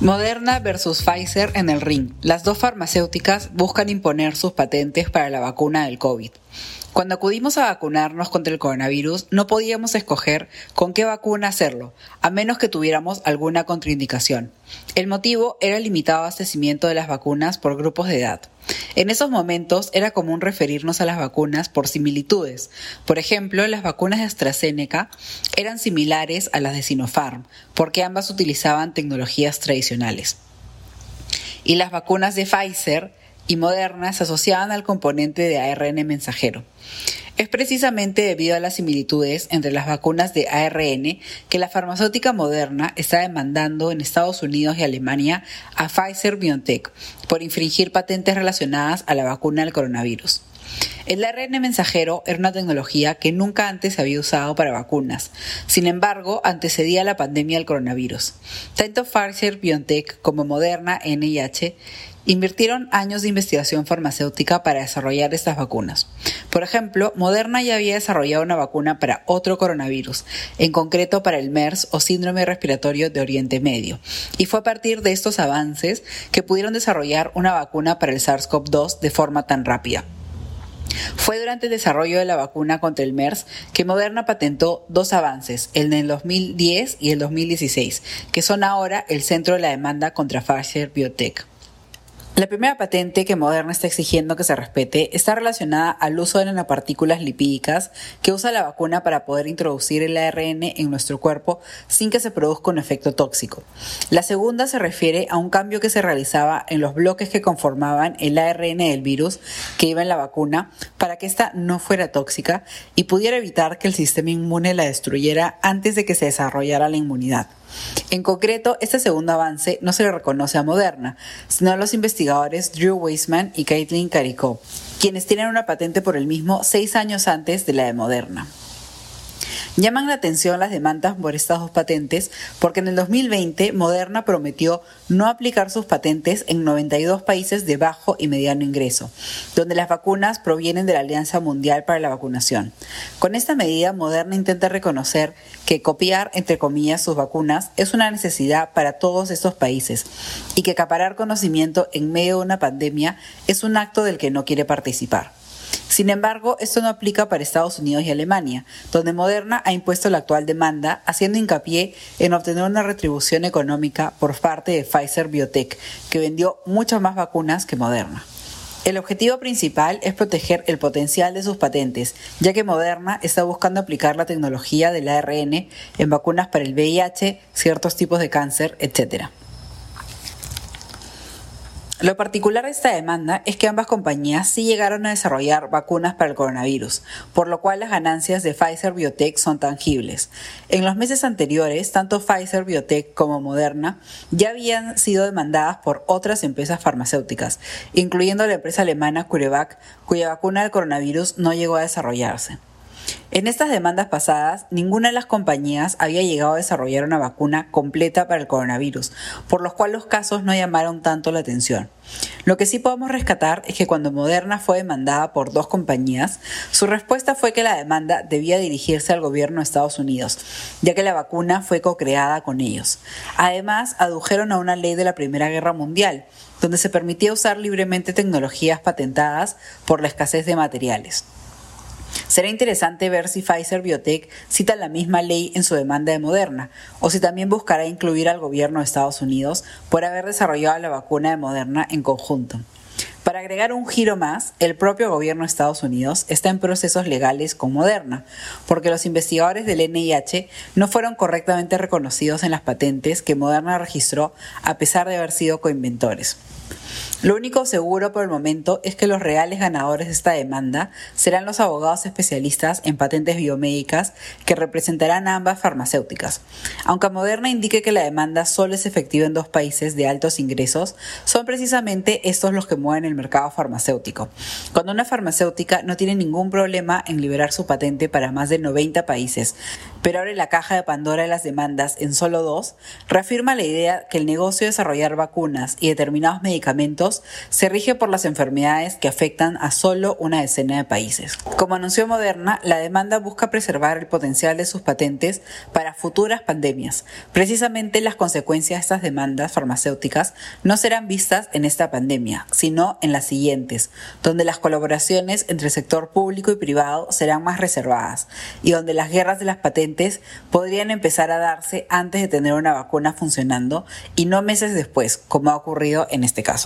Moderna versus Pfizer en el ring. Las dos farmacéuticas buscan imponer sus patentes para la vacuna del COVID. Cuando acudimos a vacunarnos contra el coronavirus, no podíamos escoger con qué vacuna hacerlo, a menos que tuviéramos alguna contraindicación. El motivo era el limitado abastecimiento de las vacunas por grupos de edad. En esos momentos era común referirnos a las vacunas por similitudes. Por ejemplo, las vacunas de AstraZeneca eran similares a las de Sinopharm, porque ambas utilizaban tecnologías tradicionales. Y las vacunas de Pfizer y Moderna se asociaban al componente de ARN mensajero. Es precisamente debido a las similitudes entre las vacunas de ARN que la farmacéutica Moderna está demandando en Estados Unidos y Alemania a Pfizer BioNTech por infringir patentes relacionadas a la vacuna del coronavirus. El ARN mensajero era una tecnología que nunca antes se había usado para vacunas. Sin embargo, antecedía la pandemia del coronavirus. Tanto Pfizer BioNTech como Moderna NIH invirtieron años de investigación farmacéutica para desarrollar estas vacunas. Por ejemplo, Moderna ya había desarrollado una vacuna para otro coronavirus, en concreto para el MERS o síndrome respiratorio de Oriente Medio. Y fue a partir de estos avances que pudieron desarrollar una vacuna para el SARS-CoV-2 de forma tan rápida. Fue durante el desarrollo de la vacuna contra el MERS que Moderna patentó dos avances, el del 2010 y el 2016, que son ahora el centro de la demanda contra Pfizer Biotech. La primera patente que Moderna está exigiendo que se respete está relacionada al uso de nanopartículas lipídicas que usa la vacuna para poder introducir el ARN en nuestro cuerpo sin que se produzca un efecto tóxico. La segunda se refiere a un cambio que se realizaba en los bloques que conformaban el ARN del virus que iba en la vacuna para que ésta no fuera tóxica y pudiera evitar que el sistema inmune la destruyera antes de que se desarrollara la inmunidad. En concreto, este segundo avance no se le reconoce a Moderna, sino a los investigadores Drew Weissman y Caitlin Caricó, quienes tienen una patente por el mismo seis años antes de la de Moderna. Llaman la atención las demandas por estas dos patentes porque en el 2020 Moderna prometió no aplicar sus patentes en 92 países de bajo y mediano ingreso, donde las vacunas provienen de la Alianza Mundial para la Vacunación. Con esta medida, Moderna intenta reconocer que copiar, entre comillas, sus vacunas es una necesidad para todos estos países y que acaparar conocimiento en medio de una pandemia es un acto del que no quiere participar. Sin embargo, esto no aplica para Estados Unidos y Alemania, donde Moderna ha impuesto la actual demanda, haciendo hincapié en obtener una retribución económica por parte de Pfizer Biotech, que vendió muchas más vacunas que Moderna. El objetivo principal es proteger el potencial de sus patentes, ya que Moderna está buscando aplicar la tecnología del ARN en vacunas para el VIH, ciertos tipos de cáncer, etc. Lo particular de esta demanda es que ambas compañías sí llegaron a desarrollar vacunas para el coronavirus, por lo cual las ganancias de Pfizer Biotech son tangibles. En los meses anteriores, tanto Pfizer Biotech como Moderna ya habían sido demandadas por otras empresas farmacéuticas, incluyendo la empresa alemana CureVac, cuya vacuna del coronavirus no llegó a desarrollarse. En estas demandas pasadas, ninguna de las compañías había llegado a desarrollar una vacuna completa para el coronavirus, por lo cual los casos no llamaron tanto la atención. Lo que sí podemos rescatar es que cuando Moderna fue demandada por dos compañías, su respuesta fue que la demanda debía dirigirse al gobierno de Estados Unidos, ya que la vacuna fue co-creada con ellos. Además, adujeron a una ley de la Primera Guerra Mundial, donde se permitía usar libremente tecnologías patentadas por la escasez de materiales. Será interesante ver si Pfizer Biotech cita la misma ley en su demanda de Moderna, o si también buscará incluir al gobierno de Estados Unidos por haber desarrollado la vacuna de Moderna en conjunto. Para agregar un giro más, el propio gobierno de Estados Unidos está en procesos legales con Moderna, porque los investigadores del NIH no fueron correctamente reconocidos en las patentes que Moderna registró a pesar de haber sido coinventores. Lo único seguro por el momento es que los reales ganadores de esta demanda serán los abogados especialistas en patentes biomédicas que representarán a ambas farmacéuticas. Aunque Moderna indique que la demanda solo es efectiva en dos países de altos ingresos, son precisamente estos los que mueven el mercado farmacéutico. Cuando una farmacéutica no tiene ningún problema en liberar su patente para más de 90 países, pero abre la caja de Pandora de las demandas en solo dos, reafirma la idea que el negocio de desarrollar vacunas y determinados se rige por las enfermedades que afectan a solo una decena de países. Como anunció Moderna, la demanda busca preservar el potencial de sus patentes para futuras pandemias. Precisamente las consecuencias de estas demandas farmacéuticas no serán vistas en esta pandemia, sino en las siguientes, donde las colaboraciones entre el sector público y privado serán más reservadas y donde las guerras de las patentes podrían empezar a darse antes de tener una vacuna funcionando y no meses después, como ha ocurrido en este caso.